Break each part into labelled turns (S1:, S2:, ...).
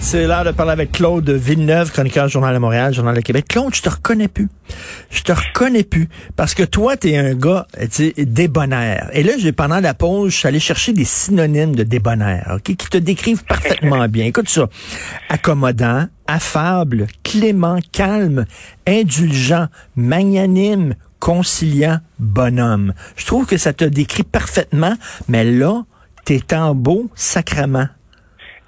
S1: C'est l'heure de parler avec Claude Villeneuve, chroniqueur Journal de Montréal, Journal de Québec. Claude, je te reconnais plus. Je te reconnais plus. Parce que toi, tu es un gars tu débonnaire. Et là, j'ai pendant la pause, je suis allé chercher des synonymes de débonnaire, OK, qui te décrivent parfaitement bien. Écoute ça. Accommodant, affable, clément, calme, indulgent, magnanime, conciliant, bonhomme. Je trouve que ça te décrit parfaitement, mais là, t'es en beau sacrement.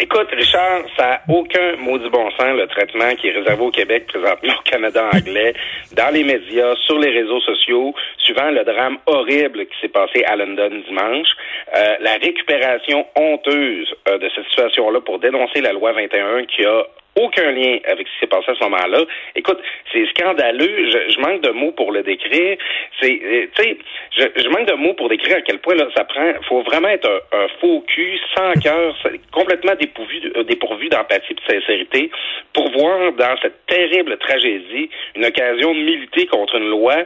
S2: Écoute, Richard, ça n'a aucun maudit bon sens, le traitement qui est réservé au Québec, présentement au Canada anglais, dans les médias, sur les réseaux sociaux, suivant le drame horrible qui s'est passé à London dimanche, euh, la récupération honteuse euh, de cette situation-là pour dénoncer la loi 21 qui a aucun lien avec ce qui s'est passé à ce moment-là. Écoute, c'est scandaleux. Je, je, manque de mots pour le décrire. C'est, euh, tu sais, je, je, manque de mots pour décrire à quel point là, ça prend. Faut vraiment être un, faux cul, sans cœur, complètement dépourvu, euh, dépourvu d'empathie et de sincérité, pour voir dans cette terrible tragédie une occasion de militer contre une loi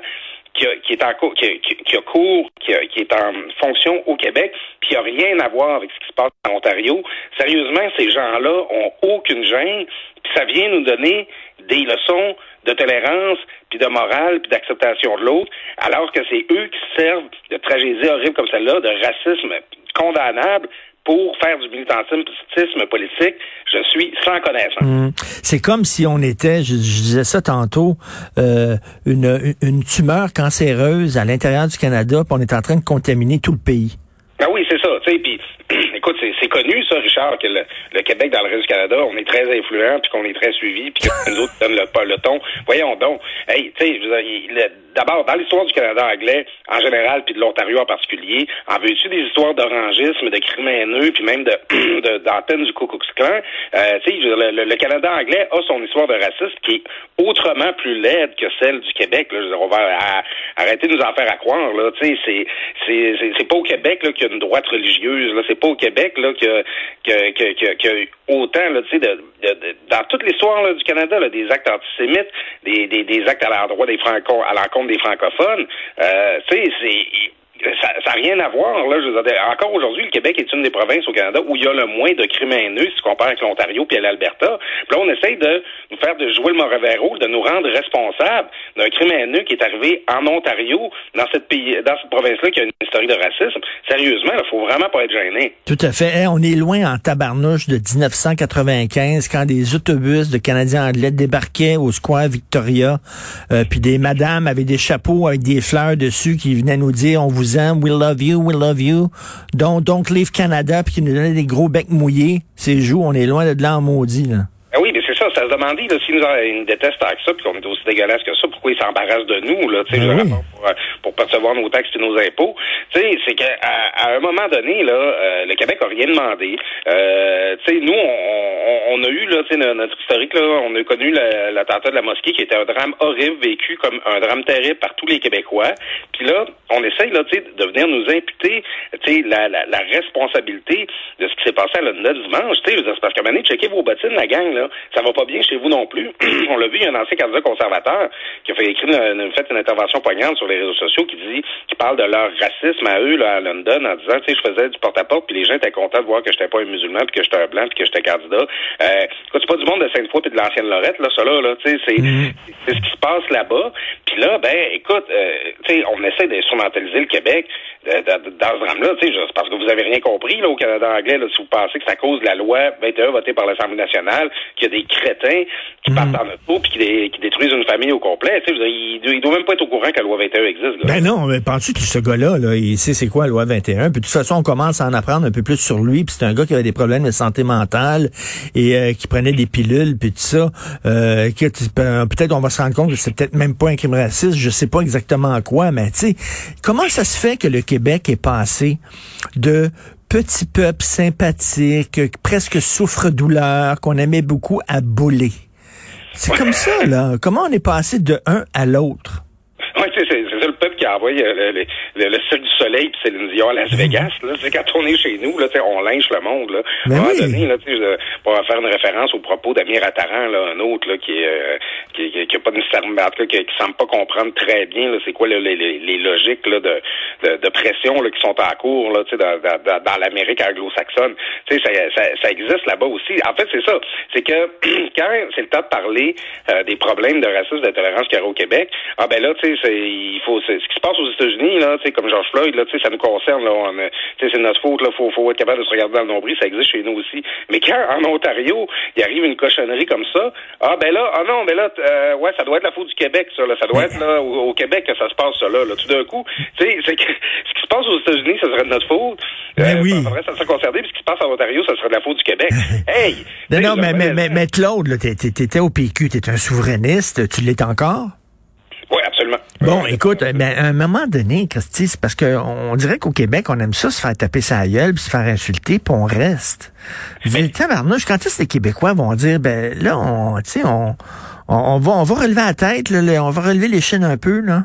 S2: qui, a, qui, est en cours, qui, qui, qui a cours, qui, a, qui, est en fonction au Québec, puis a rien à voir avec ce qui se passe en Ontario. Sérieusement, ces gens-là ont aucune gêne, puis ça vient nous donner des leçons de tolérance, puis de morale, puis d'acceptation de l'autre, alors que c'est eux qui servent de tragédies horribles comme celle-là, de racisme condamnable, pour faire du militantisme politique, je suis sans connaissance.
S1: Mmh. C'est comme si on était, je, je disais ça tantôt, euh, une, une tumeur cancéreuse à l'intérieur du Canada, puis on est en train de contaminer tout le pays.
S2: Ben oui, c'est ça. Tu sais, puis écoute, c'est connu ça, Richard, que le, le, Québec dans le reste du Canada, on est très influent, puis qu'on est très suivi, puis que nous autres donnent le, le ton. Voyons donc. Hey, tu sais, d'abord, dans l'histoire du Canada anglais, en général, puis de l'Ontario en particulier, en veux-tu des histoires d'orangisme, de crimes haineux, puis même de d'antenne du Ku Klux Klan? Euh, tu sais, le, le, Canada anglais a son histoire de racisme qui est autrement plus laide que celle du Québec. Là. On va arrêter de nous en faire à croire. Là. Tu sais, c'est pas au Québec qu'il y a une droite religieuse. Là, c'est pas au Québec là que, que, que autant là, tu sais, de, de, dans toute l'histoire du Canada, là, des actes antisémites, des, des, actes à l'endroit des franco à l'encontre des francophones. Euh, c'est ça n'a rien à voir. Là, encore aujourd'hui, le Québec est une des provinces au Canada où il y a le moins de crimes haineux si tu compares avec l'Ontario puis l'Alberta. Puis là, on essaye de faire de jouer le mauvais rôle, de nous rendre responsables d'un crime haineux qui est arrivé en Ontario, dans cette pays, dans cette province-là qui a une historique de racisme. Sérieusement, il faut vraiment pas être gêné.
S1: Tout à fait. Hey, on est loin en tabarnouche de 1995 quand des autobus de Canadiens anglais débarquaient au Square Victoria, euh, puis des madames avaient des chapeaux avec des fleurs dessus qui venaient nous dire on vous We love you, we love you. Donc, donc Leave Canada, puis qui nous donnait des gros becs mouillés. C'est joues, on est loin de là en maudit, là.
S2: Ah oui, mais c'est ça, se demandait, là, s'ils nous, nous détestent avec ça, puis qu'on est aussi dégueulasse que ça, pourquoi ils s'embarrassent de nous, là, tu sais,
S1: Ben oui.
S2: pour, pour percevoir nos taxes et nos impôts. Tu sais, c'est qu'à à un moment donné, là, euh, le Québec a rien demandé. Euh, tu sais, nous, on, on, là, notre historique, là, on a connu l'attentat de la mosquée qui était un drame horrible, vécu comme un drame terrible par tous les Québécois. Puis là, on essaye, là, de venir nous imputer, la, la, la, responsabilité de ce qui s'est passé à London dimanche. C'est parce qu'à un moment donné, checkez vos bottines, la gang, là, ça va pas bien chez vous non plus. on l'a vu, il y a un ancien candidat conservateur qui a fait écrire une, fait une intervention poignante sur les réseaux sociaux qui dit, qui parle de leur racisme à eux, là, à London, en disant, tu sais, je faisais du porte-à-porte, puis les gens étaient contents de voir que j'étais pas un musulman, puis que j'étais un blanc, puis que j'étais candidat. Euh, c'est pas du monde de Sainte-Foy puis de l'ancienne Lorette, là, ça là, là, tu sais, c'est, mm c'est ce qui se passe là-bas. Puis là, ben, écoute, euh, tu sais, on essaie d'instrumentaliser le Québec euh, dans ce drame-là, tu sais, c'est parce que vous avez rien compris, là, au Canada anglais, là, si vous pensez que c'est à cause de la loi 21 votée par l'Assemblée nationale, qu'il y a des crétins qui mm -hmm. partent en auto puis qui, dé, qui, détruisent une famille au complet, tu sais, il, il doit même pas être au courant que la loi 21 existe, là.
S1: Ben non, mais penses-tu que ce gars-là, là, il sait c'est quoi la loi 21? Puis de toute façon, on commence à en apprendre un peu plus sur lui. Puis c'est un gars qui avait des problèmes de santé mentale et euh, qui prenait des pilules, puis tout ça. Euh, peut-être on va se rendre compte que c'est peut-être même pas un crime raciste. Je sais pas exactement quoi, mais tu sais, comment ça se fait que le Québec est passé de petit peuple sympathique, presque souffre-douleur, qu'on aimait beaucoup à bouler? C'est comme ça, là. Comment on est passé de un à l'autre?
S2: Oui, le euh, le, le, le, Cirque du Soleil puis Céline Dion à Las Vegas. Là, c'est quand on est chez nous, là, on lynche le monde. Là.
S1: Mais
S2: à un moment
S1: oui.
S2: donné, là, tu sais, pour faire une référence au propos d'Amir Attaran, là, un autre là, qui, euh, qui, qui, qui a pas nécessairement, qui, qui semble pas comprendre très bien là, c'est quoi là, les, les, les logiques là, de, de, de pression là, qui sont en cours là, tu sais, dans, dans, dans l'Amérique anglo-saxonne. Tu sais, ça, ça, ça existe là-bas aussi. En fait, c'est ça. C'est que quand c'est le temps de parler euh, des problèmes de racisme, d'intolérance qu'il y a au Québec, ah ben là, tu sais, c'est, il faut, c'est, ce qui se passe aux États-Unis, là, tu sais, comme George Floyd, là, tu sais, ça nous concerne, là, c'est notre faute, là, faut, faut être capable de se regarder dans le nombril, ça existe chez nous aussi. Mais quand en Ontario, il arrive une cochonnerie comme ça, ah ben là, ah non, ben là, euh, ouais, ça doit être la faute du Québec, ça, là, ça doit être là au, au Québec que ça se passe, ça là, là, tout d'un coup, tu sais, c'est que ce qui se passe aux États-Unis, ça serait de notre faute.
S1: Ben oui.
S2: Ça serait concerné, puis ce qui se passe en Ontario, ça serait de la faute du Québec. hey!
S1: Non, non, mais,
S2: là,
S1: mais, mais, mais Claude, là, t'es- t'es- t'étais au PQ, t'es un souverainiste, tu l'es encore? Bon, écoute, mais à un moment donné, Christy, c'est parce qu'on on dirait qu'au Québec, on aime ça se faire taper sa gueule, puis se faire insulter, puis on reste. Je dis, tabarnouche, quand est-ce que les Québécois vont dire, ben là, on, tu sais, on, on, on va, on va relever la tête, là, là, on va relever les chaînes un peu, là?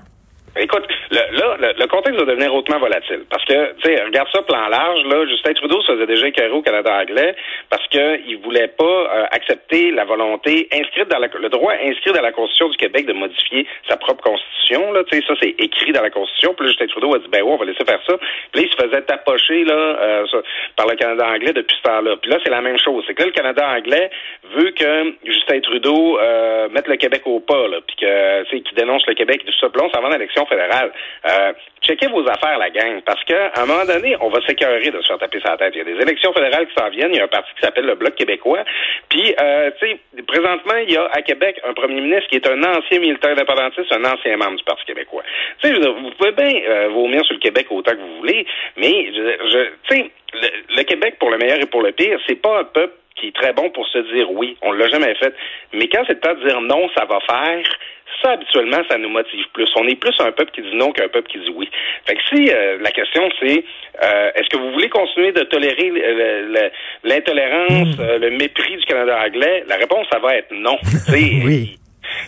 S2: Écoute, le, là, le, le contexte va devenir hautement volatile. Parce que, tu sais, regarde ça plan large, là, Justin Trudeau se faisait déjà écœurer au Canada anglais parce qu'il voulait pas euh, accepter la volonté inscrite dans la, le droit inscrit dans la Constitution du Québec de modifier sa propre Constitution, là, tu sais, ça c'est écrit dans la Constitution. Puis là, Justin Trudeau a dit, ben ouais, on va laisser faire ça. Puis là, il se faisait tapocher, là, euh, par le Canada anglais depuis ce temps-là. Puis là, c'est la même chose. C'est que là, le Canada anglais veut que Justin Trudeau euh, mette le Québec au pas, là, puis que, tu sais, qu'il dénonce le Québec et tout ça. Puis l'élection fédérale. Euh, checkez vos affaires, la gang, parce qu'à un moment donné, on va s'écœurer de se faire taper sa tête. Il y a des élections fédérales qui s'en viennent. Il y a un parti qui s'appelle le Bloc québécois. Puis, euh, tu sais, présentement, il y a à Québec un premier ministre qui est un ancien militaire indépendantiste, un ancien membre du Parti québécois. Tu sais, vous pouvez bien euh, vomir sur le Québec autant que vous voulez, mais, je tu sais, le, le Québec, pour le meilleur et pour le pire, c'est pas un peuple très bon pour se dire oui. On l'a jamais fait. Mais quand c'est le temps de dire non, ça va faire, ça, habituellement, ça nous motive plus. On est plus un peuple qui dit non qu'un peuple qui dit oui. Fait que si euh, la question c'est euh, est-ce que vous voulez continuer de tolérer le- l'intolérance, euh, le mépris du Canada anglais, la réponse, ça va être non.
S1: Oui.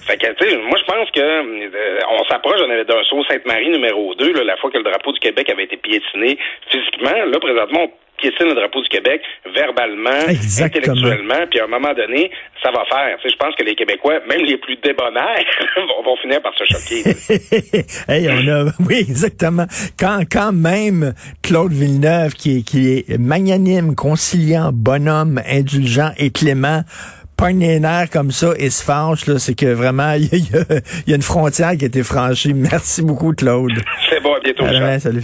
S2: fait que, tu sais, moi, je pense que euh, on s'approche d'un d'un saut Sainte-Marie numéro 2, là, la fois que le drapeau du Québec avait été piétiné physiquement. Là, présentement, on piétine le drapeau du Québec verbalement,
S1: Exactement.
S2: intellectuellement, puis à un moment donné, ça va faire. Tu sais, je pense que les Québécois, même les plus débonnaires, vont, vont finir par se choquer.
S1: hey, on a, oui, exactement. Quand, quand même Claude Villeneuve, qui est, qui est magnanime, conciliant, bonhomme, indulgent et clément, pogne les nerfs comme ça et se fâche, là, c'est que vraiment, il y, a- y une frontière qui a été franchie. Merci beaucoup, Claude.
S2: C'est bon, à bientôt.
S1: À demain, salut.